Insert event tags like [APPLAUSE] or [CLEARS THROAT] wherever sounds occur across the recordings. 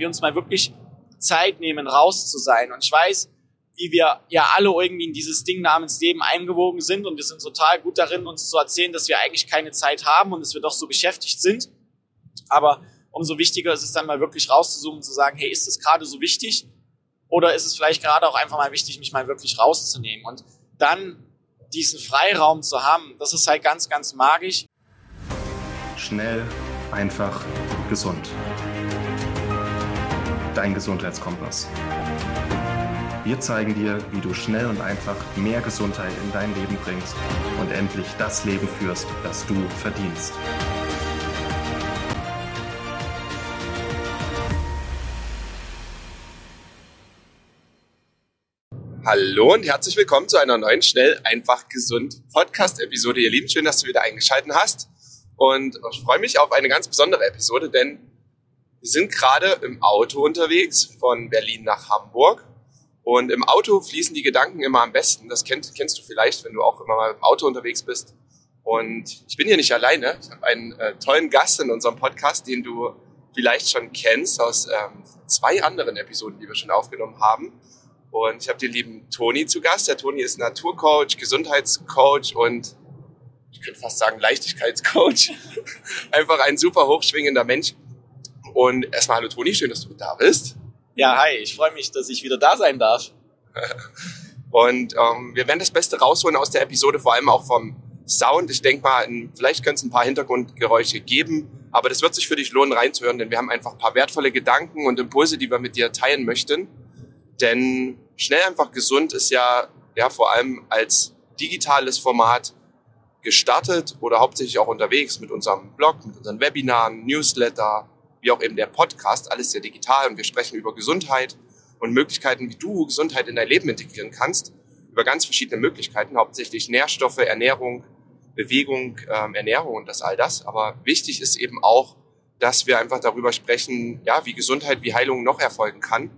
wir uns mal wirklich Zeit nehmen, raus zu sein. Und ich weiß, wie wir ja alle irgendwie in dieses Ding namens Leben eingewogen sind und wir sind total gut darin, uns zu erzählen, dass wir eigentlich keine Zeit haben und dass wir doch so beschäftigt sind. Aber umso wichtiger ist es dann mal wirklich rauszuzoomen und zu sagen, hey, ist es gerade so wichtig? Oder ist es vielleicht gerade auch einfach mal wichtig, mich mal wirklich rauszunehmen? Und dann diesen Freiraum zu haben, das ist halt ganz, ganz magisch. Schnell, einfach, gesund. Dein Gesundheitskompass. Wir zeigen dir, wie du schnell und einfach mehr Gesundheit in dein Leben bringst und endlich das Leben führst, das du verdienst. Hallo und herzlich willkommen zu einer neuen Schnell, einfach, gesund Podcast-Episode. Ihr Lieben, schön, dass du wieder eingeschaltet hast. Und ich freue mich auf eine ganz besondere Episode, denn wir sind gerade im Auto unterwegs von Berlin nach Hamburg. Und im Auto fließen die Gedanken immer am besten. Das kennst, kennst du vielleicht, wenn du auch immer mal im Auto unterwegs bist. Und ich bin hier nicht alleine. Ich habe einen äh, tollen Gast in unserem Podcast, den du vielleicht schon kennst aus ähm, zwei anderen Episoden, die wir schon aufgenommen haben. Und ich habe den lieben Toni zu Gast. Der Toni ist Naturcoach, Gesundheitscoach und ich könnte fast sagen Leichtigkeitscoach. [LAUGHS] Einfach ein super hochschwingender Mensch. Und erstmal hallo Toni, schön, dass du da bist. Ja, hi, ich freue mich, dass ich wieder da sein darf. [LAUGHS] und ähm, wir werden das Beste rausholen aus der Episode, vor allem auch vom Sound. Ich denke mal, vielleicht könnte es ein paar Hintergrundgeräusche geben, aber das wird sich für dich lohnen reinzuhören, denn wir haben einfach ein paar wertvolle Gedanken und Impulse, die wir mit dir teilen möchten. Denn schnell einfach gesund ist ja, ja vor allem als digitales Format gestartet oder hauptsächlich auch unterwegs mit unserem Blog, mit unseren Webinaren, Newsletter, wie auch eben der Podcast, alles sehr digital und wir sprechen über Gesundheit und Möglichkeiten, wie du Gesundheit in dein Leben integrieren kannst, über ganz verschiedene Möglichkeiten, hauptsächlich Nährstoffe, Ernährung, Bewegung, ähm, Ernährung und das all das. Aber wichtig ist eben auch, dass wir einfach darüber sprechen, ja, wie Gesundheit, wie Heilung noch erfolgen kann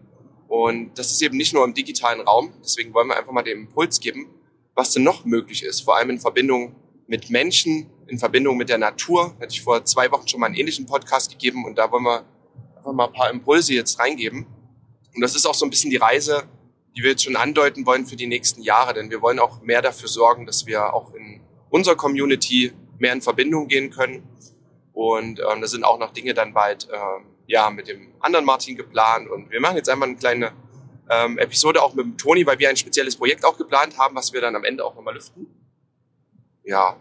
und das ist eben nicht nur im digitalen Raum. Deswegen wollen wir einfach mal den Impuls geben, was denn noch möglich ist. Vor allem in Verbindung mit Menschen, in Verbindung mit der Natur. Hätte ich vor zwei Wochen schon mal einen ähnlichen Podcast gegeben und da wollen wir einfach mal ein paar Impulse jetzt reingeben. Und das ist auch so ein bisschen die Reise, die wir jetzt schon andeuten wollen für die nächsten Jahre. Denn wir wollen auch mehr dafür sorgen, dass wir auch in unserer Community mehr in Verbindung gehen können. Und ähm, da sind auch noch Dinge dann bald ähm, ja, mit dem anderen Martin geplant. Und wir machen jetzt einmal eine kleine ähm, Episode auch mit dem Toni, weil wir ein spezielles Projekt auch geplant haben, was wir dann am Ende auch nochmal lüften. Ja,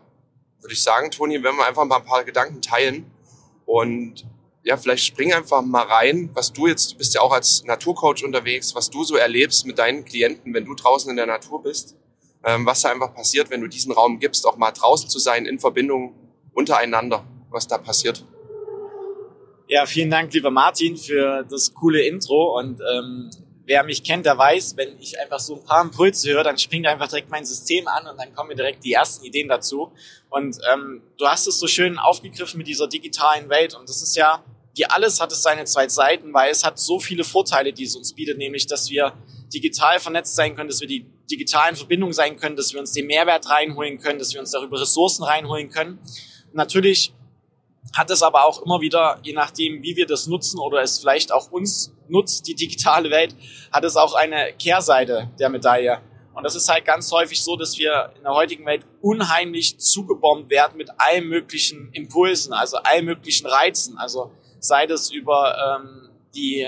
würde ich sagen, Toni, wenn wir einfach mal ein paar Gedanken teilen und ja, vielleicht spring einfach mal rein, was du jetzt, du bist ja auch als Naturcoach unterwegs, was du so erlebst mit deinen Klienten, wenn du draußen in der Natur bist, ähm, was da einfach passiert, wenn du diesen Raum gibst, auch mal draußen zu sein, in Verbindung untereinander, was da passiert. Ja, vielen Dank, lieber Martin, für das coole Intro. Und ähm, wer mich kennt, der weiß, wenn ich einfach so ein paar Impulse höre, dann springt einfach direkt mein System an und dann kommen mir direkt die ersten Ideen dazu. Und ähm, du hast es so schön aufgegriffen mit dieser digitalen Welt. Und das ist ja, wie alles hat es seine zwei Seiten, weil es hat so viele Vorteile, die es uns bietet, nämlich, dass wir digital vernetzt sein können, dass wir die digitalen Verbindungen sein können, dass wir uns den Mehrwert reinholen können, dass wir uns darüber Ressourcen reinholen können. Natürlich hat es aber auch immer wieder, je nachdem, wie wir das nutzen oder es vielleicht auch uns nutzt, die digitale Welt, hat es auch eine Kehrseite der Medaille. Und das ist halt ganz häufig so, dass wir in der heutigen Welt unheimlich zugebombt werden mit allen möglichen Impulsen, also allen möglichen Reizen. Also sei das über ähm, die,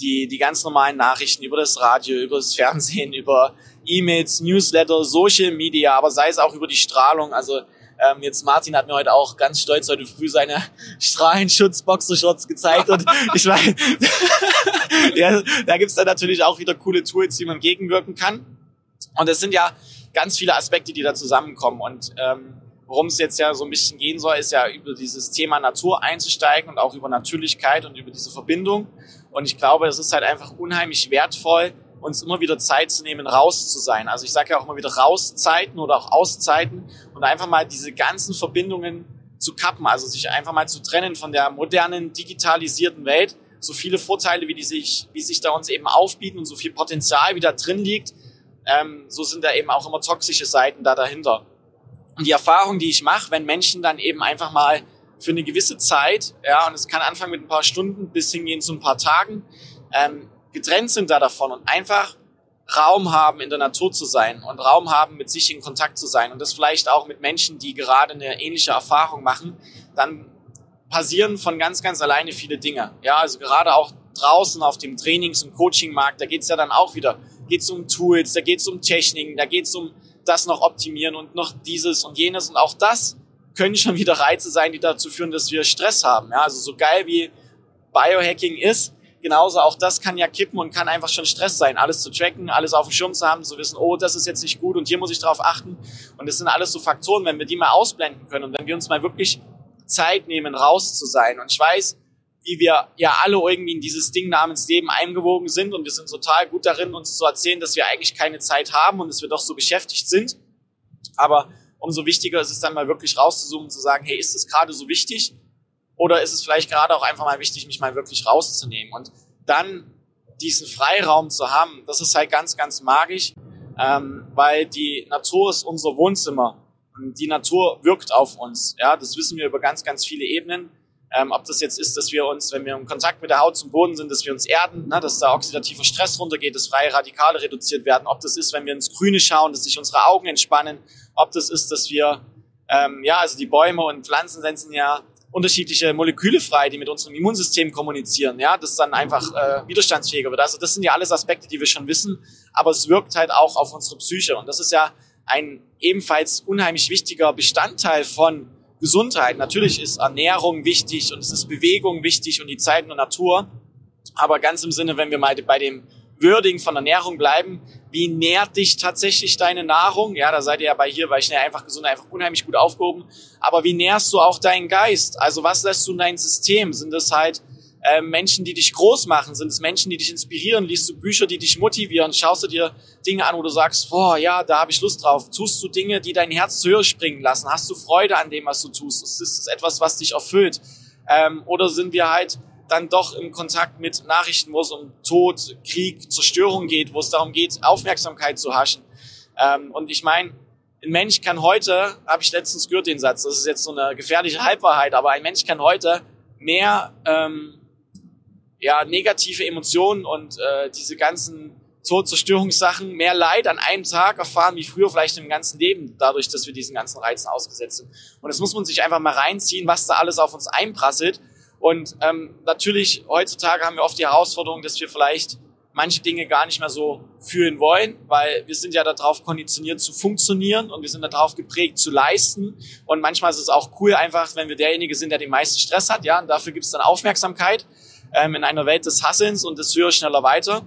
die, die ganz normalen Nachrichten, über das Radio, über das Fernsehen, [LAUGHS] über E-Mails, Newsletter, Social Media, aber sei es auch über die Strahlung. Also ähm, jetzt Martin hat mir heute auch ganz stolz heute früh seine Strahlenschutz-Boxershorts gezeigt und [LAUGHS] ich meine, [LAUGHS] ja, da gibt's dann natürlich auch wieder coole Tools, wie man gegenwirken kann. Und es sind ja ganz viele Aspekte, die da zusammenkommen und ähm, worum es jetzt ja so ein bisschen gehen soll, ist ja über dieses Thema Natur einzusteigen und auch über Natürlichkeit und über diese Verbindung. Und ich glaube, es ist halt einfach unheimlich wertvoll, uns immer wieder Zeit zu nehmen, raus zu sein. Also ich sage ja auch immer wieder Rauszeiten oder auch Auszeiten und einfach mal diese ganzen Verbindungen zu kappen, also sich einfach mal zu trennen von der modernen, digitalisierten Welt. So viele Vorteile, wie die sich, wie sich da uns eben aufbieten und so viel Potenzial, wie da drin liegt, ähm, so sind da eben auch immer toxische Seiten da dahinter. Und die Erfahrung, die ich mache, wenn Menschen dann eben einfach mal für eine gewisse Zeit, ja, und es kann anfangen mit ein paar Stunden bis hingehen zu ein paar Tagen, ähm, getrennt sind da davon und einfach Raum haben, in der Natur zu sein und Raum haben, mit sich in Kontakt zu sein und das vielleicht auch mit Menschen, die gerade eine ähnliche Erfahrung machen, dann passieren von ganz, ganz alleine viele Dinge. Ja, also gerade auch draußen auf dem Trainings- und Coachingmarkt, da geht's ja dann auch wieder, geht's um Tools, da geht's um Techniken, da geht's um das noch optimieren und noch dieses und jenes und auch das können schon wieder Reize sein, die dazu führen, dass wir Stress haben. Ja, also so geil wie Biohacking ist, genauso auch das kann ja kippen und kann einfach schon Stress sein, alles zu tracken, alles auf dem Schirm zu haben, zu wissen, oh, das ist jetzt nicht gut und hier muss ich drauf achten. Und das sind alles so Faktoren, wenn wir die mal ausblenden können und wenn wir uns mal wirklich Zeit nehmen, raus zu sein. Und ich weiß, wie wir ja alle irgendwie in dieses Ding namens Leben eingewogen sind und wir sind total gut darin, uns zu erzählen, dass wir eigentlich keine Zeit haben und dass wir doch so beschäftigt sind. Aber umso wichtiger ist es dann mal wirklich rauszuzoomen und zu sagen, hey, ist es gerade so wichtig? Oder ist es vielleicht gerade auch einfach mal wichtig, mich mal wirklich rauszunehmen? Und dann diesen Freiraum zu haben, das ist halt ganz, ganz magisch, ähm, weil die Natur ist unser Wohnzimmer und die Natur wirkt auf uns. Ja, das wissen wir über ganz, ganz viele Ebenen. Ähm, ob das jetzt ist, dass wir uns, wenn wir im Kontakt mit der Haut zum Boden sind, dass wir uns erden, ne, dass da oxidativer Stress runtergeht, dass freie Radikale reduziert werden. Ob das ist, wenn wir ins Grüne schauen, dass sich unsere Augen entspannen. Ob das ist, dass wir, ähm, ja, also die Bäume und Pflanzen setzen ja unterschiedliche Moleküle frei, die mit unserem Immunsystem kommunizieren, ja, das dann einfach äh, widerstandsfähiger wird. Also das sind ja alles Aspekte, die wir schon wissen, aber es wirkt halt auch auf unsere Psyche und das ist ja ein ebenfalls unheimlich wichtiger Bestandteil von Gesundheit. Natürlich ist Ernährung wichtig und es ist Bewegung wichtig und die Zeit in der Natur. Aber ganz im Sinne, wenn wir mal bei dem Würdigen von Ernährung bleiben, wie nährt dich tatsächlich deine Nahrung? Ja, da seid ihr ja bei hier bei Schnell einfach gesund einfach unheimlich gut aufgehoben. Aber wie nährst du auch deinen Geist? Also was lässt du in dein System? Sind das halt äh, Menschen, die dich groß machen? Sind es Menschen, die dich inspirieren? Liest du Bücher, die dich motivieren? Schaust du dir Dinge an, wo du sagst, boah, ja, da habe ich Lust drauf? Tust du Dinge, die dein Herz höher springen lassen? Hast du Freude an dem, was du tust? Ist es etwas, was dich erfüllt? Ähm, oder sind wir halt dann doch im Kontakt mit Nachrichten, wo es um Tod, Krieg, Zerstörung geht, wo es darum geht, Aufmerksamkeit zu haschen? Ähm, und ich meine, ein Mensch kann heute, habe ich letztens gehört den Satz, das ist jetzt so eine gefährliche Halbwahrheit, aber ein Mensch kann heute mehr ähm, ja, negative Emotionen und äh, diese ganzen Todzerstörungssachen, mehr Leid an einem Tag erfahren wie früher vielleicht im ganzen Leben, dadurch, dass wir diesen ganzen Reizen ausgesetzt sind. Und das muss man sich einfach mal reinziehen, was da alles auf uns einprasselt. Und ähm, natürlich, heutzutage haben wir oft die Herausforderung, dass wir vielleicht manche Dinge gar nicht mehr so fühlen wollen, weil wir sind ja darauf konditioniert zu funktionieren und wir sind darauf geprägt zu leisten. Und manchmal ist es auch cool einfach, wenn wir derjenige sind, der den meisten Stress hat, ja, und dafür gibt es dann Aufmerksamkeit ähm, in einer Welt des Hasselns und des höher, schneller, weiter.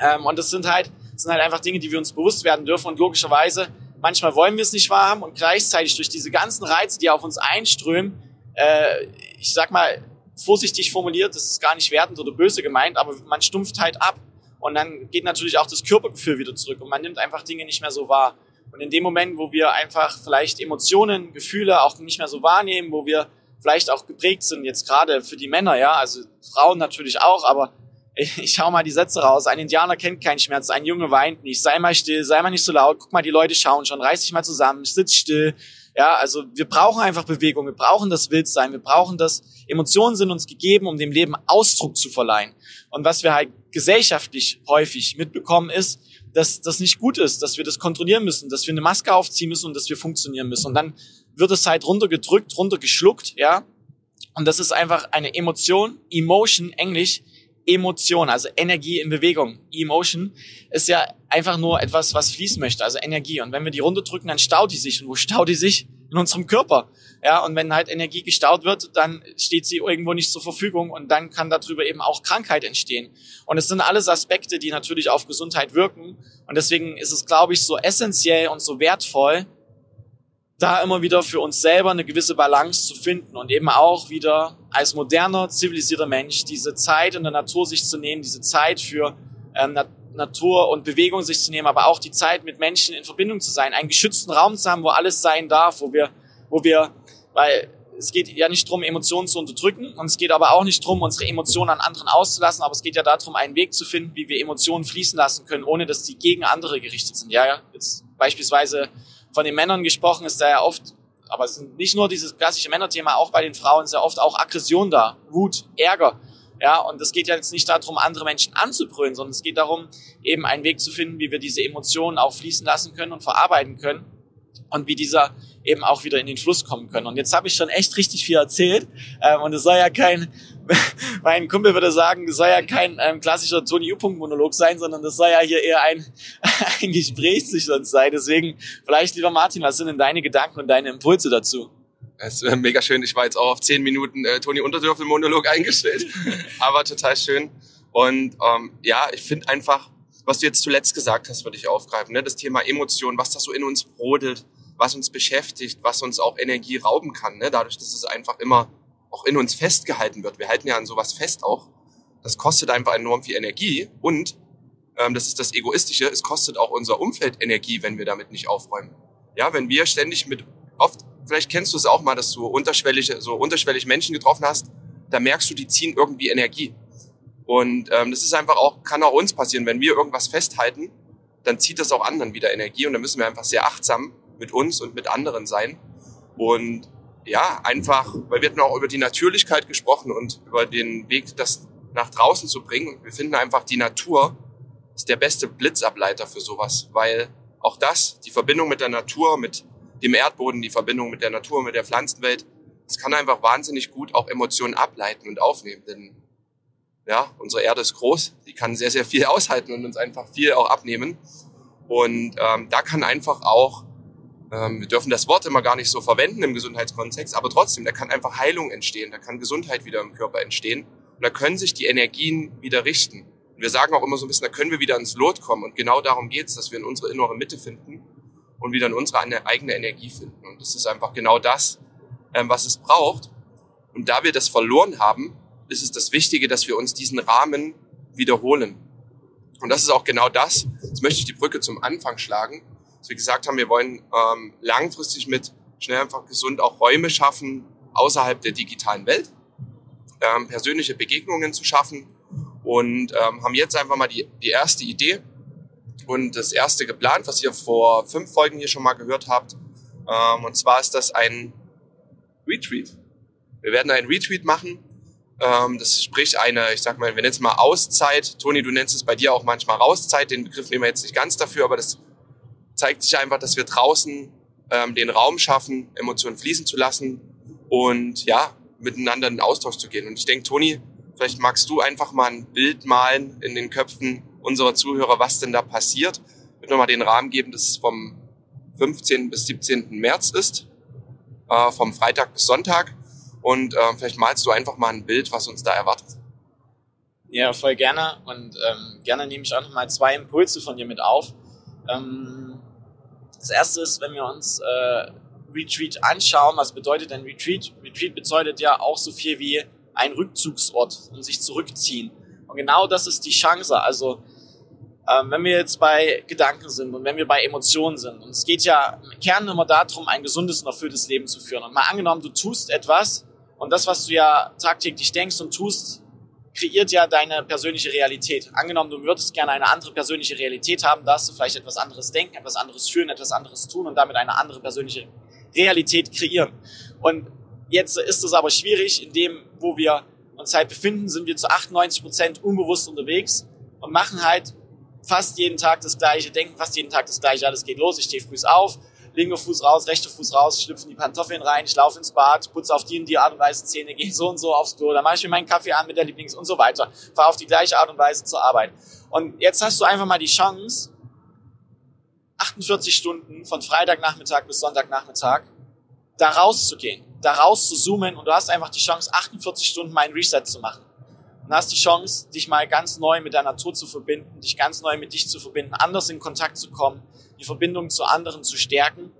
Ähm, und das sind halt, sind halt einfach Dinge, die wir uns bewusst werden dürfen und logischerweise, manchmal wollen wir es nicht wahrhaben und gleichzeitig durch diese ganzen Reize, die auf uns einströmen, äh, ich sag mal, vorsichtig formuliert, das ist gar nicht wertend oder böse gemeint, aber man stumpft halt ab und dann geht natürlich auch das Körpergefühl wieder zurück und man nimmt einfach Dinge nicht mehr so wahr. Und in dem Moment, wo wir einfach vielleicht Emotionen, Gefühle auch nicht mehr so wahrnehmen, wo wir vielleicht auch geprägt sind, jetzt gerade für die Männer, ja, also Frauen natürlich auch, aber [LAUGHS] ich, ich schau mal die Sätze raus. Ein Indianer kennt keinen Schmerz, ein Junge weint nicht. Sei mal still, sei mal nicht so laut. Guck mal, die Leute schauen schon. Reiß dich mal zusammen, sitz still. Ja, also wir brauchen einfach Bewegung, wir brauchen das Wildsein, wir brauchen das. Emotionen sind uns gegeben, um dem Leben Ausdruck zu verleihen. Und was wir halt gesellschaftlich häufig mitbekommen ist, dass das nicht gut ist, dass wir das kontrollieren müssen, dass wir eine Maske aufziehen müssen und dass wir funktionieren müssen. Und dann wird es halt runtergedrückt, runtergeschluckt, ja. Und das ist einfach eine Emotion, Emotion, Englisch, Emotion, also Energie in Bewegung. Emotion ist ja einfach nur etwas, was fließen möchte, also Energie. Und wenn wir die runterdrücken, dann staut die sich. Und wo staut die sich? In unserem Körper. Ja, und wenn halt Energie gestaut wird, dann steht sie irgendwo nicht zur Verfügung und dann kann darüber eben auch Krankheit entstehen. Und es sind alles Aspekte, die natürlich auf Gesundheit wirken. Und deswegen ist es, glaube ich, so essentiell und so wertvoll, da immer wieder für uns selber eine gewisse Balance zu finden und eben auch wieder als moderner, zivilisierter Mensch diese Zeit in der Natur sich zu nehmen, diese Zeit für ähm, Natur und Bewegung sich zu nehmen, aber auch die Zeit mit Menschen in Verbindung zu sein, einen geschützten Raum zu haben, wo alles sein darf, wo wir, wo wir, weil es geht ja nicht darum, Emotionen zu unterdrücken und es geht aber auch nicht darum, unsere Emotionen an anderen auszulassen, aber es geht ja darum, einen Weg zu finden, wie wir Emotionen fließen lassen können, ohne dass die gegen andere gerichtet sind. Ja, ja, jetzt beispielsweise von den Männern gesprochen, ist da ja oft aber es sind nicht nur dieses klassische Männerthema, auch bei den Frauen sehr oft auch Aggression da, Wut, Ärger. Ja, und es geht ja jetzt nicht darum, andere Menschen anzubrüllen, sondern es geht darum, eben einen Weg zu finden, wie wir diese Emotionen auch fließen lassen können und verarbeiten können und wie dieser eben auch wieder in den Fluss kommen können. Und jetzt habe ich schon echt richtig viel erzählt ähm, und es soll ja kein, [LAUGHS] mein Kumpel würde sagen, es soll ja kein ähm, klassischer Tony U-Punkt-Monolog sein, sondern das soll ja hier eher ein, [LAUGHS] ein Gespräch zwischen uns sein. Deswegen vielleicht, lieber Martin, was sind denn deine Gedanken und deine Impulse dazu? Es ist äh, mega schön. Ich war jetzt auch auf zehn Minuten äh, Toni Unterdürfel Monolog [LAUGHS] eingestellt, aber total schön. Und ähm, ja, ich finde einfach, was du jetzt zuletzt gesagt hast, würde ich aufgreifen. Ne? Das Thema Emotionen, was da so in uns brodelt, was uns beschäftigt, was uns auch Energie rauben kann. Ne? Dadurch, dass es einfach immer auch in uns festgehalten wird. Wir halten ja an sowas fest auch. Das kostet einfach enorm viel Energie und ähm, das ist das Egoistische, es kostet auch unser Umfeld Energie, wenn wir damit nicht aufräumen. Ja, wenn wir ständig mit oft vielleicht kennst du es auch mal, dass du unterschwellige, so unterschwellig Menschen getroffen hast, da merkst du, die ziehen irgendwie Energie. Und ähm, das ist einfach auch, kann auch uns passieren, wenn wir irgendwas festhalten, dann zieht das auch anderen wieder Energie und dann müssen wir einfach sehr achtsam mit uns und mit anderen sein. Und ja, einfach, weil wir hatten auch über die Natürlichkeit gesprochen und über den Weg, das nach draußen zu bringen. Und wir finden einfach, die Natur ist der beste Blitzableiter für sowas, weil auch das, die Verbindung mit der Natur, mit dem Erdboden, die Verbindung mit der Natur, mit der Pflanzenwelt. Das kann einfach wahnsinnig gut auch Emotionen ableiten und aufnehmen. Denn ja, unsere Erde ist groß, die kann sehr, sehr viel [LAUGHS] aushalten und uns einfach viel auch abnehmen. Und ähm, da kann einfach auch, ähm, wir dürfen das Wort immer gar nicht so verwenden im Gesundheitskontext, aber trotzdem, da kann einfach Heilung entstehen, da kann Gesundheit wieder im Körper entstehen und da können sich die Energien wieder richten. Und wir sagen auch immer so ein bisschen, da können wir wieder ins Lot kommen und genau darum geht's, dass wir in unsere innere Mitte finden und wieder in unsere eigene Energie finden. Und das ist einfach genau das, ähm, was es braucht. Und da wir das verloren haben, ist es das Wichtige, dass wir uns diesen Rahmen wiederholen. Und das ist auch genau das. Jetzt möchte ich die Brücke zum Anfang schlagen. Dass wir gesagt haben, wir wollen ähm, langfristig mit schnell einfach gesund auch Räume schaffen außerhalb der digitalen Welt, ähm, persönliche Begegnungen zu schaffen und ähm, haben jetzt einfach mal die, die erste Idee und das erste geplant, was ihr vor fünf Folgen hier schon mal gehört habt. Ähm, und zwar ist das ein Retweet. Wir werden einen Retweet machen. Ähm, das sprich eine, ich sag mal, wir nennen es mal Auszeit. Toni, du nennst es bei dir auch manchmal Rauszeit. Den Begriff nehmen wir jetzt nicht ganz dafür, aber das zeigt sich einfach, dass wir draußen ähm, den Raum schaffen, Emotionen fließen zu lassen und ja, miteinander in Austausch zu gehen. Und ich denke, Toni, vielleicht magst du einfach mal ein Bild malen in den Köpfen unserer Zuhörer, was denn da passiert. Ich würde nochmal den Rahmen geben, dass es vom 15. bis 17. März ist, äh, vom Freitag bis Sonntag. Und äh, vielleicht malst du einfach mal ein Bild, was uns da erwartet. Ja, voll gerne. Und ähm, gerne nehme ich auch nochmal zwei Impulse von dir mit auf. Ähm, das erste ist, wenn wir uns äh, Retreat anschauen, was bedeutet denn Retreat? Retreat bedeutet ja auch so viel wie ein Rückzugsort und sich zurückziehen. Und genau das ist die Chance. Also ähm, wenn wir jetzt bei Gedanken sind und wenn wir bei Emotionen sind. Und es geht ja im Kern immer darum, ein gesundes und erfülltes Leben zu führen. Und mal angenommen, du tust etwas und das, was du ja tagtäglich denkst und tust, kreiert ja deine persönliche Realität. Angenommen, du würdest gerne eine andere persönliche Realität haben, darfst du vielleicht etwas anderes denken, etwas anderes fühlen, etwas anderes tun und damit eine andere persönliche Realität kreieren. Und jetzt ist es aber schwierig, in dem, wo wir uns halt befinden, sind wir zu 98 Prozent unbewusst unterwegs und machen halt fast jeden Tag das Gleiche, denken fast jeden Tag das Gleiche. Alles geht los, ich stehe früh auf, linker Fuß raus, rechter Fuß raus, schlüpfen die Pantoffeln rein, ich laufe ins Bad, putze auf die und die Art und Weise Zähne, [LAUGHS] gehe so und so aufs Klo, dann mache ich mir meinen Kaffee an mit der Lieblings und so weiter, fahre auf die gleiche Art und Weise zur Arbeit. Und jetzt hast du einfach mal die Chance, 48 Stunden von Freitagnachmittag bis Sonntagnachmittag da rauszugehen, da raus zu zoomen und du hast einfach die Chance, 48 Stunden mal Reset zu machen und hast die Chance, dich mal ganz neu mit der Natur zu verbinden, dich ganz neu mit dich zu verbinden, anders in Kontakt zu kommen, die Verbindung zu anderen zu stärken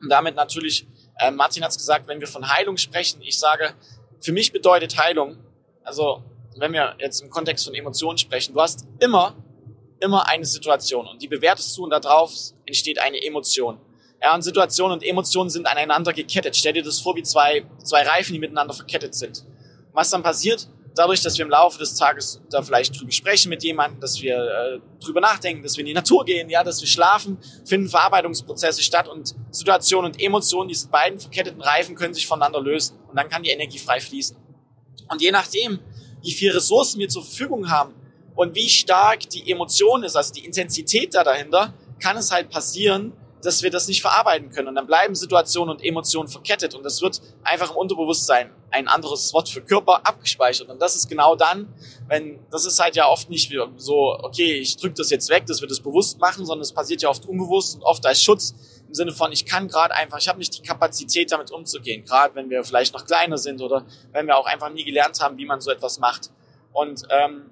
und damit natürlich, äh, Martin hat es gesagt, wenn wir von Heilung sprechen, ich sage, für mich bedeutet Heilung, also wenn wir jetzt im Kontext von Emotionen sprechen, du hast immer, immer eine Situation und die bewertest du und darauf entsteht eine Emotion. Ja, und Situationen und Emotionen sind aneinander gekettet. Stell dir das vor wie zwei, zwei Reifen, die miteinander verkettet sind. was dann passiert? Dadurch, dass wir im Laufe des Tages da vielleicht drüber sprechen mit jemandem, dass wir äh, drüber nachdenken, dass wir in die Natur gehen, ja, dass wir schlafen, finden Verarbeitungsprozesse statt und Situationen und Emotionen, diese beiden verketteten Reifen können sich voneinander lösen und dann kann die Energie frei fließen. Und je nachdem, wie viel Ressourcen wir zur Verfügung haben und wie stark die Emotion ist, also die Intensität da dahinter, kann es halt passieren, dass wir das nicht verarbeiten können. Und dann bleiben Situationen und Emotionen verkettet. Und das wird einfach im Unterbewusstsein, ein anderes Wort für Körper, abgespeichert. Und das ist genau dann, wenn, das ist halt ja oft nicht so, okay, ich drücke das jetzt weg, dass wir das bewusst machen, sondern es passiert ja oft unbewusst und oft als Schutz im Sinne von, ich kann gerade einfach, ich habe nicht die Kapazität, damit umzugehen. Gerade wenn wir vielleicht noch kleiner sind oder wenn wir auch einfach nie gelernt haben, wie man so etwas macht. Und ähm,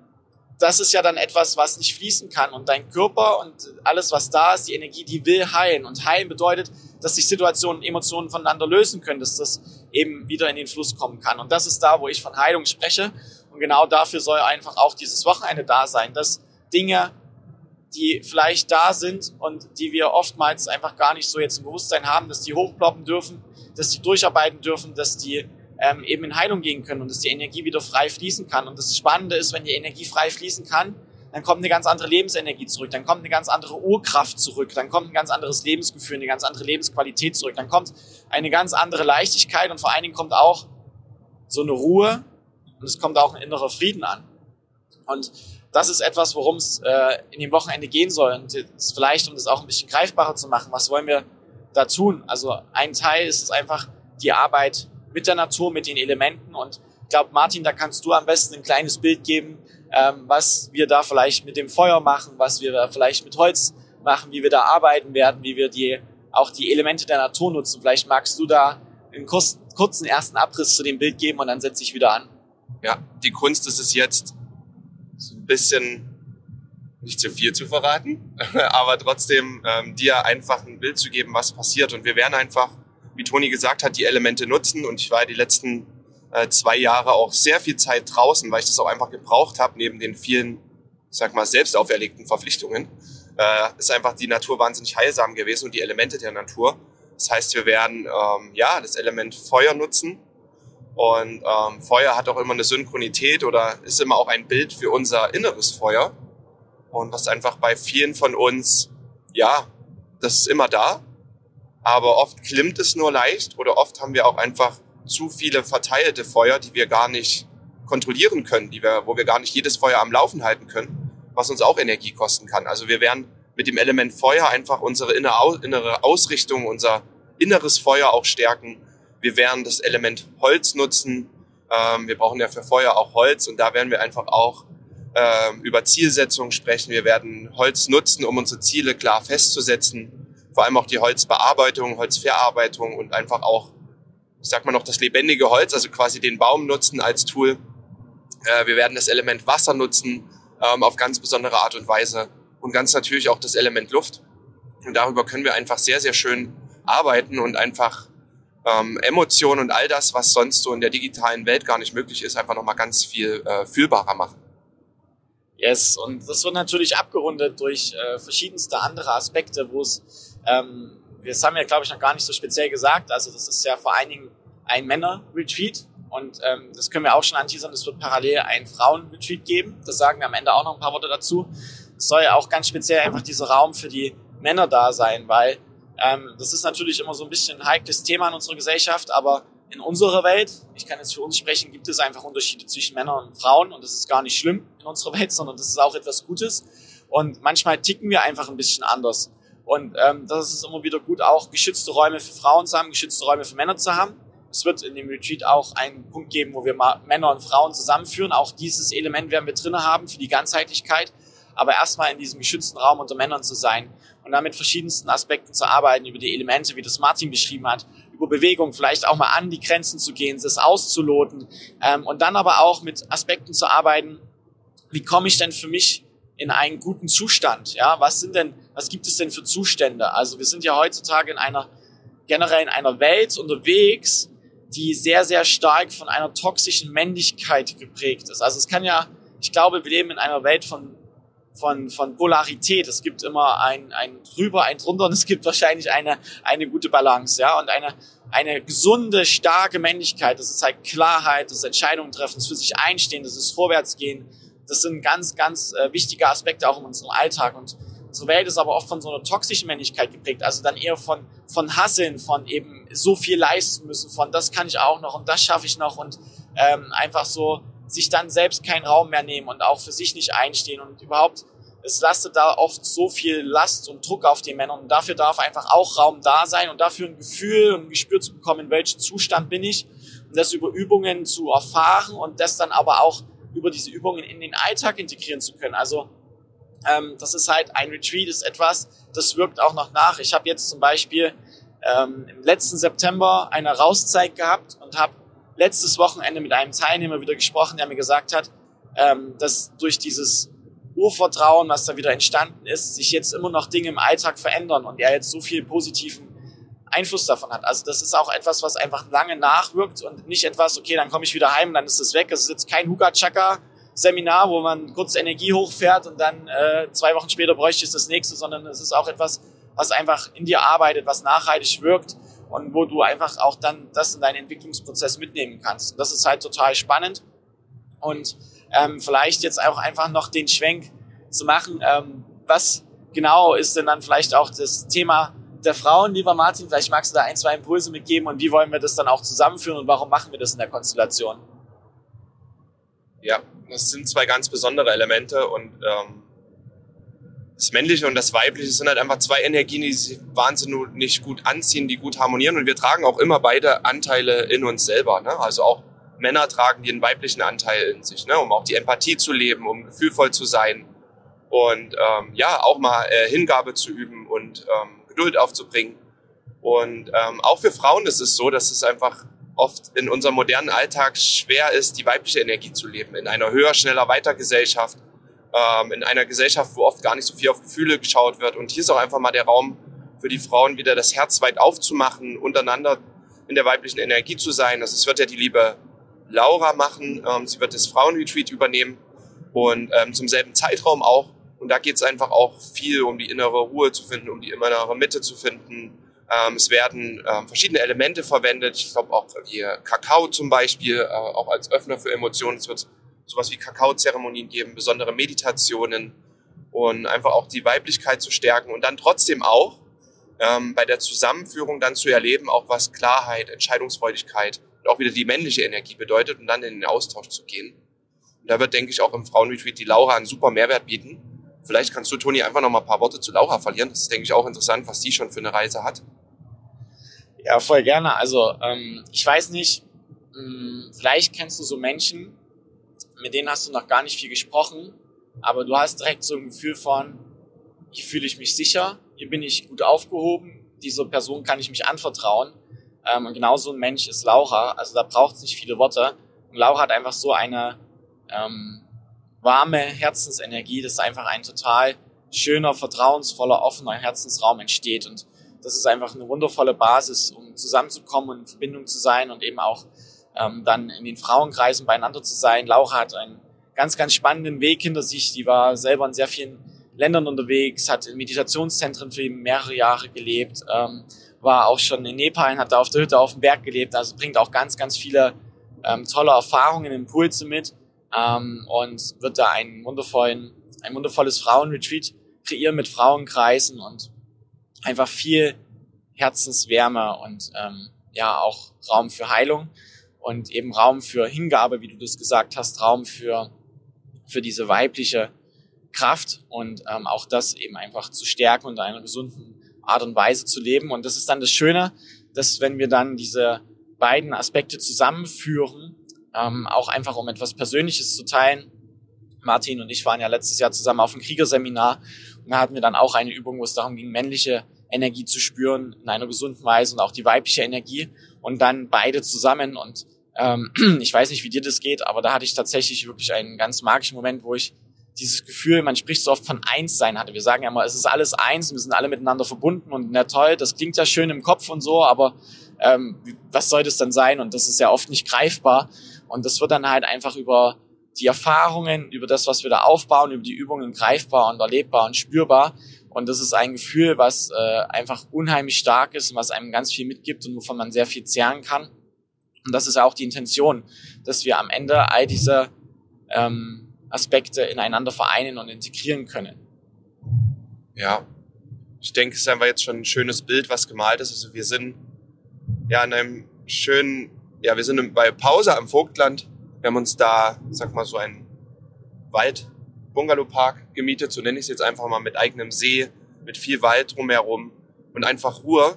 das ist ja dann etwas, was nicht fließen kann. Und dein Körper und alles, was da ist, die Energie, die will heilen. Und heilen bedeutet, dass sich Situationen, Emotionen voneinander lösen können, dass das eben wieder in den Fluss kommen kann. Und das ist da, wo ich von Heilung spreche. Und genau dafür soll einfach auch dieses Wochenende da sein, dass Dinge, die vielleicht da sind und die wir oftmals einfach gar nicht so jetzt im Bewusstsein haben, dass die hochploppen dürfen, dass die durcharbeiten dürfen, dass die ähm, eben in Heilung gehen können und dass die Energie wieder frei fließen kann. Und das Spannende ist, wenn die Energie frei fließen kann, dann kommt eine ganz andere Lebensenergie zurück, dann kommt eine ganz andere Urkraft zurück, dann kommt ein ganz anderes Lebensgefühl, eine ganz andere Lebensqualität zurück, dann kommt eine ganz andere Leichtigkeit und vor allen Dingen kommt auch so eine Ruhe und es kommt auch ein innerer Frieden an. Und das ist etwas, worum es äh, in dem Wochenende gehen soll. Und jetzt vielleicht, um das auch ein bisschen greifbarer zu machen, was wollen wir da tun? Also ein Teil ist es einfach die Arbeit mit der Natur, mit den Elementen. Und ich glaube, Martin, da kannst du am besten ein kleines Bild geben, ähm, was wir da vielleicht mit dem Feuer machen, was wir da vielleicht mit Holz machen, wie wir da arbeiten werden, wie wir die auch die Elemente der Natur nutzen. Vielleicht magst du da einen kurzen, kurzen ersten Abriss zu dem Bild geben und dann setze ich wieder an. Ja, die Kunst ist es jetzt, so ein bisschen nicht zu viel zu verraten, [LAUGHS] aber trotzdem ähm, dir einfach ein Bild zu geben, was passiert. Und wir werden einfach wie Toni gesagt hat, die Elemente nutzen. Und ich war die letzten äh, zwei Jahre auch sehr viel Zeit draußen, weil ich das auch einfach gebraucht habe, neben den vielen, sag mal, selbst auferlegten Verpflichtungen. Äh, ist einfach die Natur wahnsinnig heilsam gewesen und die Elemente der Natur. Das heißt, wir werden ähm, ja das Element Feuer nutzen. Und ähm, Feuer hat auch immer eine Synchronität oder ist immer auch ein Bild für unser inneres Feuer. Und was einfach bei vielen von uns, ja, das ist immer da, aber oft klimmt es nur leicht oder oft haben wir auch einfach zu viele verteilte Feuer, die wir gar nicht kontrollieren können, die wir, wo wir gar nicht jedes Feuer am Laufen halten können, was uns auch Energie kosten kann. Also wir werden mit dem Element Feuer einfach unsere innere Ausrichtung, unser inneres Feuer auch stärken. Wir werden das Element Holz nutzen. Ähm, wir brauchen ja für Feuer auch Holz und da werden wir einfach auch ähm, über Zielsetzungen sprechen. Wir werden Holz nutzen, um unsere Ziele klar festzusetzen vor allem auch die Holzbearbeitung, Holzverarbeitung und einfach auch, ich sag mal noch, das lebendige Holz, also quasi den Baum nutzen als Tool. Äh, wir werden das Element Wasser nutzen ähm, auf ganz besondere Art und Weise und ganz natürlich auch das Element Luft. Und darüber können wir einfach sehr, sehr schön arbeiten und einfach ähm, Emotionen und all das, was sonst so in der digitalen Welt gar nicht möglich ist, einfach nochmal ganz viel äh, fühlbarer machen. Yes, und das wird natürlich abgerundet durch äh, verschiedenste andere Aspekte, wo es ähm, das haben wir, glaube ich, noch gar nicht so speziell gesagt. Also das ist ja vor allen Dingen ein Männer-Retreat. Und ähm, das können wir auch schon anteasern. Es wird parallel ein Frauen-Retreat geben. Das sagen wir am Ende auch noch ein paar Worte dazu. Es soll ja auch ganz speziell einfach dieser Raum für die Männer da sein, weil ähm, das ist natürlich immer so ein bisschen ein heikles Thema in unserer Gesellschaft, aber in unserer Welt, ich kann jetzt für uns sprechen, gibt es einfach Unterschiede zwischen Männern und Frauen und das ist gar nicht schlimm in unserer Welt, sondern das ist auch etwas Gutes. Und manchmal ticken wir einfach ein bisschen anders. Und ähm, das ist immer wieder gut, auch geschützte Räume für Frauen zu haben, geschützte Räume für Männer zu haben. Es wird in dem Retreat auch einen Punkt geben, wo wir mal Männer und Frauen zusammenführen. Auch dieses Element werden wir drinnen haben für die Ganzheitlichkeit. Aber erstmal in diesem geschützten Raum unter Männern zu sein und damit verschiedensten Aspekten zu arbeiten, über die Elemente, wie das Martin beschrieben hat, über Bewegung, vielleicht auch mal an die Grenzen zu gehen, das auszuloten ähm, und dann aber auch mit Aspekten zu arbeiten, wie komme ich denn für mich in einen guten Zustand? Ja, was sind denn was gibt es denn für Zustände? Also wir sind ja heutzutage in einer, generell in einer Welt unterwegs, die sehr, sehr stark von einer toxischen Männlichkeit geprägt ist. Also es kann ja, ich glaube, wir leben in einer Welt von, von, von Polarität. Es gibt immer ein, ein drüber, ein drunter und es gibt wahrscheinlich eine, eine gute Balance, ja. Und eine eine gesunde, starke Männlichkeit. Das ist halt Klarheit, das ist Entscheidungen treffen, das für sich einstehen, das ist Vorwärtsgehen. Das sind ganz, ganz äh, wichtige Aspekte auch in unserem Alltag. Und unsere Welt ist aber oft von so einer toxischen Männlichkeit geprägt. Also dann eher von, von Hasseln, von eben so viel leisten müssen, von das kann ich auch noch und das schaffe ich noch und ähm, einfach so sich dann selbst keinen Raum mehr nehmen und auch für sich nicht einstehen und überhaupt es lastet da oft so viel Last und Druck auf die Männer und dafür darf einfach auch Raum da sein und dafür ein Gefühl und ein Gespür zu bekommen, in welchem Zustand bin ich und das über Übungen zu erfahren und das dann aber auch über diese Übungen in den Alltag integrieren zu können. Also ähm, das ist halt ein Retreat ist etwas, das wirkt auch noch nach. Ich habe jetzt zum Beispiel ähm, im letzten September eine Rauszeit gehabt und habe letztes Wochenende mit einem Teilnehmer wieder gesprochen, der mir gesagt hat, ähm, dass durch dieses Urvertrauen, was da wieder entstanden ist, sich jetzt immer noch Dinge im Alltag verändern und er jetzt so viel positiven Einfluss davon hat. Also das ist auch etwas, was einfach lange nachwirkt und nicht etwas, okay, dann komme ich wieder heim, dann ist es weg. Es ist jetzt kein Huga Chaka Seminar, wo man kurz Energie hochfährt und dann äh, zwei Wochen später bräuchte es das nächste, sondern es ist auch etwas, was einfach in dir arbeitet, was nachhaltig wirkt und wo du einfach auch dann das in deinen Entwicklungsprozess mitnehmen kannst. Und das ist halt total spannend und ähm, vielleicht jetzt auch einfach noch den Schwenk zu machen, ähm, was genau ist denn dann vielleicht auch das Thema der Frauen, lieber Martin? Vielleicht magst du da ein, zwei Impulse mitgeben und wie wollen wir das dann auch zusammenführen und warum machen wir das in der Konstellation? Ja, das sind zwei ganz besondere Elemente und ähm, das Männliche und das Weibliche sind halt einfach zwei Energien, die sich wahnsinnig gut anziehen, die gut harmonieren und wir tragen auch immer beide Anteile in uns selber. Ne? Also auch Männer tragen den weiblichen Anteil in sich, ne? um auch die Empathie zu leben, um gefühlvoll zu sein und ähm, ja, auch mal äh, Hingabe zu üben und ähm, Geduld aufzubringen. Und ähm, auch für Frauen ist es so, dass es einfach oft in unserem modernen Alltag schwer ist, die weibliche Energie zu leben. In einer höher, schneller, weiter Gesellschaft, ähm, in einer Gesellschaft, wo oft gar nicht so viel auf Gefühle geschaut wird. Und hier ist auch einfach mal der Raum für die Frauen, wieder das Herz weit aufzumachen, untereinander in der weiblichen Energie zu sein. Also wird ja die liebe Laura machen. Ähm, sie wird das Frauenretreat übernehmen und ähm, zum selben Zeitraum auch. Und da geht es einfach auch viel um die innere Ruhe zu finden, um die innere Mitte zu finden. Ähm, es werden ähm, verschiedene Elemente verwendet. Ich glaube auch wie Kakao zum Beispiel, äh, auch als Öffner für Emotionen. Es wird sowas wie Kakaozeremonien geben, besondere Meditationen und einfach auch die Weiblichkeit zu stärken und dann trotzdem auch ähm, bei der Zusammenführung dann zu erleben, auch was Klarheit, Entscheidungsfreudigkeit und auch wieder die männliche Energie bedeutet und dann in den Austausch zu gehen. Und da wird, denke ich, auch im Frauenretreat die Laura einen super Mehrwert bieten. Vielleicht kannst du, Toni, einfach noch mal ein paar Worte zu Laura verlieren. Das ist, denke ich, auch interessant, was die schon für eine Reise hat. Ja, voll gerne. Also ähm, ich weiß nicht, mh, hm, vielleicht kennst du so Menschen, mit denen hast du noch gar nicht viel gesprochen, aber du hast direkt so ein Gefühl von, hier fühle ich mich sicher, hier bin ich gut aufgehoben, dieser Person kann ich mich anvertrauen. Ähm, und genauso ein Mensch ist Laura. Also da braucht es nicht viele Worte. Und Laura hat einfach so eine ähm, warme Herzensenergie, dass einfach ein total schöner, vertrauensvoller, offener Herzensraum entsteht. Und das ist einfach eine wundervolle Basis, um zusammenzukommen und in Verbindung zu sein und eben auch ähm, dann in den Frauenkreisen beieinander zu sein. Laura hat einen ganz, ganz spannenden Weg hinter sich. Die war selber in sehr vielen Ländern unterwegs, hat in Meditationszentren für mehrere Jahre gelebt, ähm, war auch schon in Nepal, hat da auf der Hütte auf dem Berg gelebt, also bringt auch ganz, ganz viele ähm, tolle Erfahrungen, Impulse mit ähm, und wird da einen wundervollen, ein wundervolles Frauenretreat kreieren mit Frauenkreisen und einfach viel Herzenswärme und ähm, ja auch Raum für Heilung und eben Raum für Hingabe, wie du das gesagt hast, Raum für für diese weibliche Kraft und ähm, auch das eben einfach zu stärken und in einer gesunden Art und Weise zu leben. Und das ist dann das Schöne, dass wenn wir dann diese beiden Aspekte zusammenführen, ähm, auch einfach um etwas Persönliches zu teilen. Martin und ich waren ja letztes Jahr zusammen auf einem Kriegerseminar und da hatten wir dann auch eine Übung, wo es darum ging, männliche Energie zu spüren in einer gesunden Weise und auch die weibliche Energie und dann beide zusammen und ähm, [CLEARS THROAT] ich weiß nicht, wie dir das geht, aber da hatte ich tatsächlich wirklich einen ganz magischen Moment, wo ich dieses Gefühl, man spricht so oft von Einssein hatte. Wir sagen ja immer, es ist alles eins, wir sind alle miteinander verbunden und na toll, das klingt ja schön im Kopf und so, aber ähm, was soll das dann sein? Und das ist ja oft nicht greifbar. Und das wird dann halt einfach über die Erfahrungen, über das, was wir da aufbauen, über die Übungen greifbar und erlebbar und spürbar. Und das ist ein Gefühl, was äh, einfach unheimlich stark ist und was einem ganz viel mitgibt und wovon man sehr viel zehren kann. Und das ist auch die Intention, dass wir am Ende all diese ähm, Aspekte ineinander vereinen und integrieren können. Ja, ich denke, es ist einfach jetzt schon ein schönes Bild, was gemalt ist. Also wir sind ja in einem schönen, ja, wir sind bei Pause am Vogtland. Wir haben uns da, sag mal, so einen Wald, Bungalowpark gemietet, so nenne ich es jetzt einfach mal, mit eigenem See, mit viel Wald drumherum und einfach Ruhe,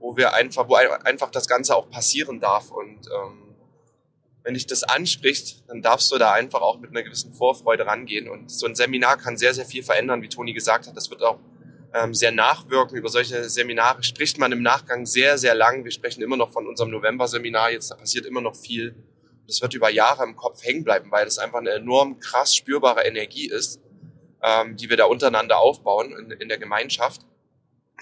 wo wir einfach, wo einfach das Ganze auch passieren darf. Und ähm, wenn dich das anspricht, dann darfst du da einfach auch mit einer gewissen Vorfreude rangehen. Und so ein Seminar kann sehr, sehr viel verändern, wie Toni gesagt hat. Das wird auch ähm, sehr nachwirken. Über solche Seminare spricht man im Nachgang sehr, sehr lang. Wir sprechen immer noch von unserem November-Seminar. Jetzt da passiert immer noch viel. Das wird über Jahre im Kopf hängen bleiben, weil das einfach eine enorm krass spürbare Energie ist, ähm, die wir da untereinander aufbauen in, in der Gemeinschaft.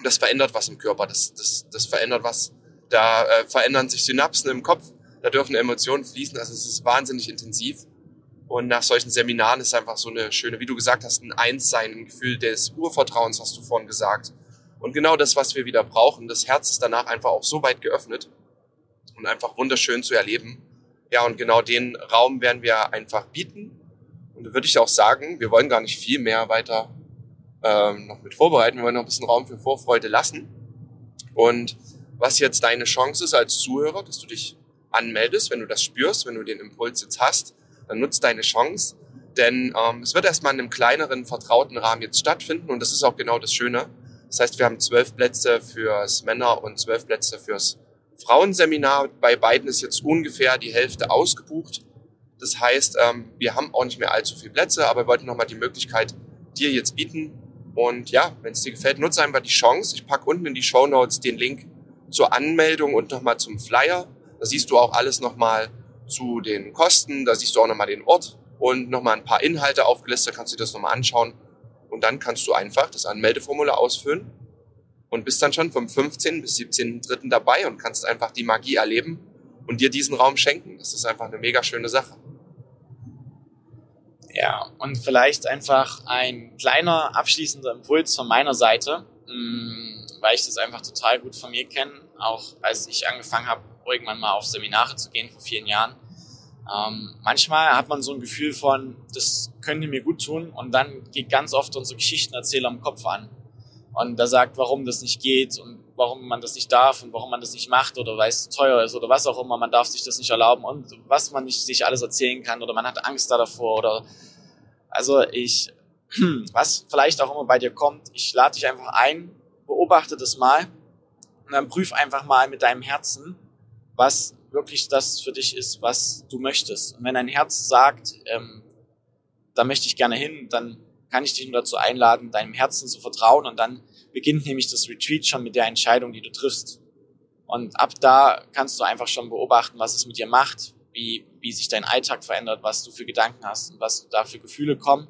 Das verändert was im Körper. Das, das, das verändert was. Da äh, verändern sich Synapsen im Kopf. Da dürfen Emotionen fließen. Also es ist wahnsinnig intensiv. Und nach solchen Seminaren ist einfach so eine schöne, wie du gesagt hast, ein Einssein, ein Gefühl des Urvertrauens, hast du vorhin gesagt. Und genau das, was wir wieder brauchen. Das Herz ist danach einfach auch so weit geöffnet und einfach wunderschön zu erleben. Ja, und genau den Raum werden wir einfach bieten. Und da würde ich auch sagen, wir wollen gar nicht viel mehr weiter ähm, noch mit vorbereiten. Wir wollen noch ein bisschen Raum für Vorfreude lassen. Und was jetzt deine Chance ist als Zuhörer, dass du dich anmeldest, wenn du das spürst, wenn du den Impuls jetzt hast, dann nutzt deine Chance. Denn ähm, es wird erstmal in einem kleineren, vertrauten Rahmen jetzt stattfinden und das ist auch genau das Schöne. Das heißt, wir haben zwölf Plätze fürs Männer- und zwölf Plätze fürs Frauenseminar. Bei beiden ist jetzt ungefähr die Hälfte ausgebucht. Das heißt, ähm, wir haben auch nicht mehr allzu viele Plätze, aber wir wollten nochmal die Möglichkeit dir jetzt bieten. Und ja, wenn es dir gefällt, nutze einfach die Chance. Ich packe unten in die Show Notes den Link zur Anmeldung und nochmal zum Flyer. Da siehst du auch alles nochmal zu den Kosten. Da siehst du auch nochmal den Ort und nochmal ein paar Inhalte aufgelistet. Kannst du dir das nochmal anschauen. Und dann kannst du einfach das Anmeldeformular ausfüllen und bist dann schon vom 15. bis 17.3. dabei und kannst einfach die Magie erleben und dir diesen Raum schenken. Das ist einfach eine mega schöne Sache. Ja, und vielleicht einfach ein kleiner abschließender Impuls von meiner Seite, mm, weil ich das einfach total gut von mir kenne, auch als ich angefangen habe, irgendwann mal auf Seminare zu gehen vor vielen Jahren. Ähm, manchmal hat man so ein Gefühl von, das könnte mir gut tun und dann geht ganz oft unsere Geschichtenerzähler im Kopf an und da sagt, warum das nicht geht und warum man das nicht darf und warum man das nicht macht oder weil es teuer ist oder was auch immer, man darf sich das nicht erlauben und was man nicht sich alles erzählen kann oder man hat Angst da davor oder also ich, [CLEARS THROAT] was vielleicht auch immer bei dir kommt, ich lade dich einfach ein, beobachte das mal und dann prüf einfach mal mit deinem Herzen, was wirklich das für dich ist, was du möchtest. Und wenn dein Herz sagt, ähm, da möchte ich gerne hin, dann kann ich dich nur dazu einladen, deinem Herzen zu vertrauen und dann beginnt nämlich das Retreat schon mit der Entscheidung, die du triffst. Und ab da kannst du einfach schon beobachten, was es mit dir macht, wie, wie sich dein Alltag verändert, was du für Gedanken hast und was da für Gefühle kommen.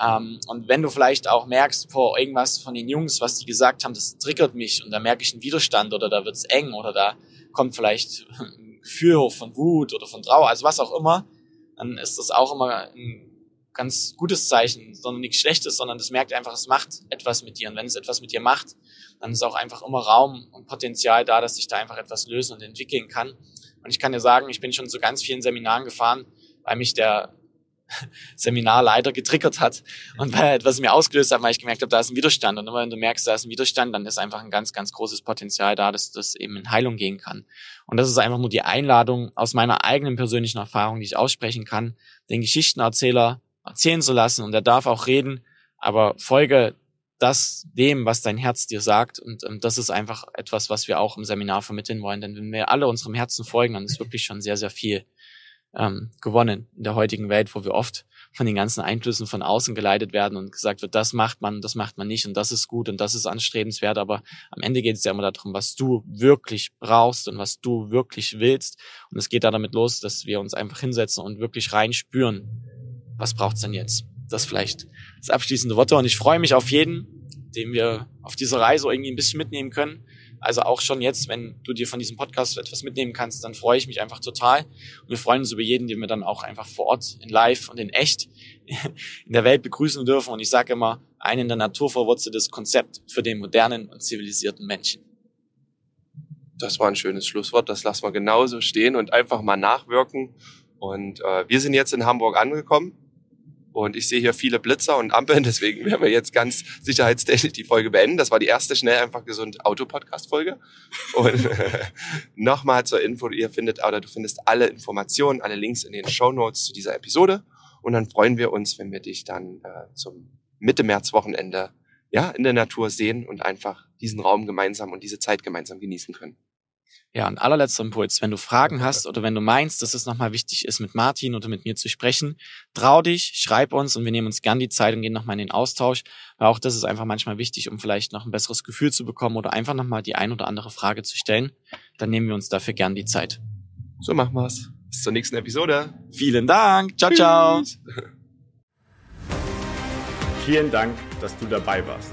Ähm, und wenn du vielleicht auch merkst, vor irgendwas von den Jungs, was die gesagt haben, das triggert mich und da merke ich einen Widerstand oder da wird's eng oder da kommt vielleicht ein Gefühl von Wut oder von Trauer, also was auch immer, dann ist das auch immer ein ganz gutes Zeichen, sondern nichts Schlechtes, sondern das merkt einfach, es macht etwas mit dir. Und wenn es etwas mit dir macht, dann ist auch einfach immer Raum und Potenzial da, dass sich da einfach etwas lösen und entwickeln kann. Und ich kann dir sagen, ich bin schon zu ganz vielen Seminaren gefahren, weil mich der Seminarleiter getriggert hat und weil er etwas mir ausgelöst hat, weil ich gemerkt habe, da ist ein Widerstand. Und immer wenn du merkst, da ist ein Widerstand, dann ist einfach ein ganz, ganz großes Potenzial da, dass das eben in Heilung gehen kann. Und das ist einfach nur die Einladung aus meiner eigenen persönlichen Erfahrung, die ich aussprechen kann, den Geschichtenerzähler erzählen zu lassen und er darf auch reden, aber folge das dem, was dein Herz dir sagt. Und ähm, das ist einfach etwas, was wir auch im Seminar vermitteln wollen. Denn wenn wir alle unserem Herzen folgen, dann ist wirklich schon sehr, sehr viel ähm, gewonnen in der heutigen Welt, wo wir oft von den ganzen Einflüssen von außen geleitet werden und gesagt wird, das macht man, das macht man nicht und das ist gut und das ist anstrebenswert. Aber am Ende geht es ja immer darum, was du wirklich brauchst und was du wirklich willst. Und es geht da damit los, dass wir uns einfach hinsetzen und wirklich reinspüren, was braucht's denn jetzt? Das vielleicht das abschließende Wort. Und ich freue mich auf jeden, den wir auf dieser Reise irgendwie ein bisschen mitnehmen können. Also auch schon jetzt, wenn du dir von diesem Podcast etwas mitnehmen kannst, dann freue ich mich einfach total. Und wir freuen uns über jeden, den wir dann auch einfach vor Ort in Live und in echt [LAUGHS] in der Welt begrüßen dürfen. Und ich sage immer, ein in der Natur verwurzeltes Konzept für den modernen und zivilisierten Menschen. Das war ein schönes Schlusswort. Das lassen wir genauso stehen und einfach mal nachwirken. Und äh, wir sind jetzt in Hamburg angekommen. Und ich sehe hier viele Blitzer und Ampeln, [LAUGHS] deswegen werden wir jetzt ganz sicherheitstechnisch die Folge beenden. Das war die erste schnell einfach gesund Auto-Podcast-Folge. Und [LAUGHS] nochmal zur Info, ihr findet, oder du findest alle Informationen, alle Links in den Show Notes zu dieser Episode. Und dann freuen wir uns, wenn wir dich dann äh, zum Mitte März Wochenende ja, in der Natur sehen und einfach diesen Raum gemeinsam und diese Zeit gemeinsam genießen können. Ja, und allerletzter Impuls. Wenn du Fragen hast oder wenn du meinst, dass es nochmal wichtig ist, mit Martin oder mit mir zu sprechen, trau dich, schreib uns und wir nehmen uns gern die Zeit und gehen nochmal in den Austausch. Weil auch das ist einfach manchmal wichtig, um vielleicht noch ein besseres Gefühl zu bekommen oder einfach nochmal die ein oder andere Frage zu stellen. Dann nehmen wir uns dafür gern die Zeit. So machen wir's. Bis zur nächsten Episode. Vielen Dank. Ciao, ciao. [LAUGHS] Vielen Dank, dass du dabei warst.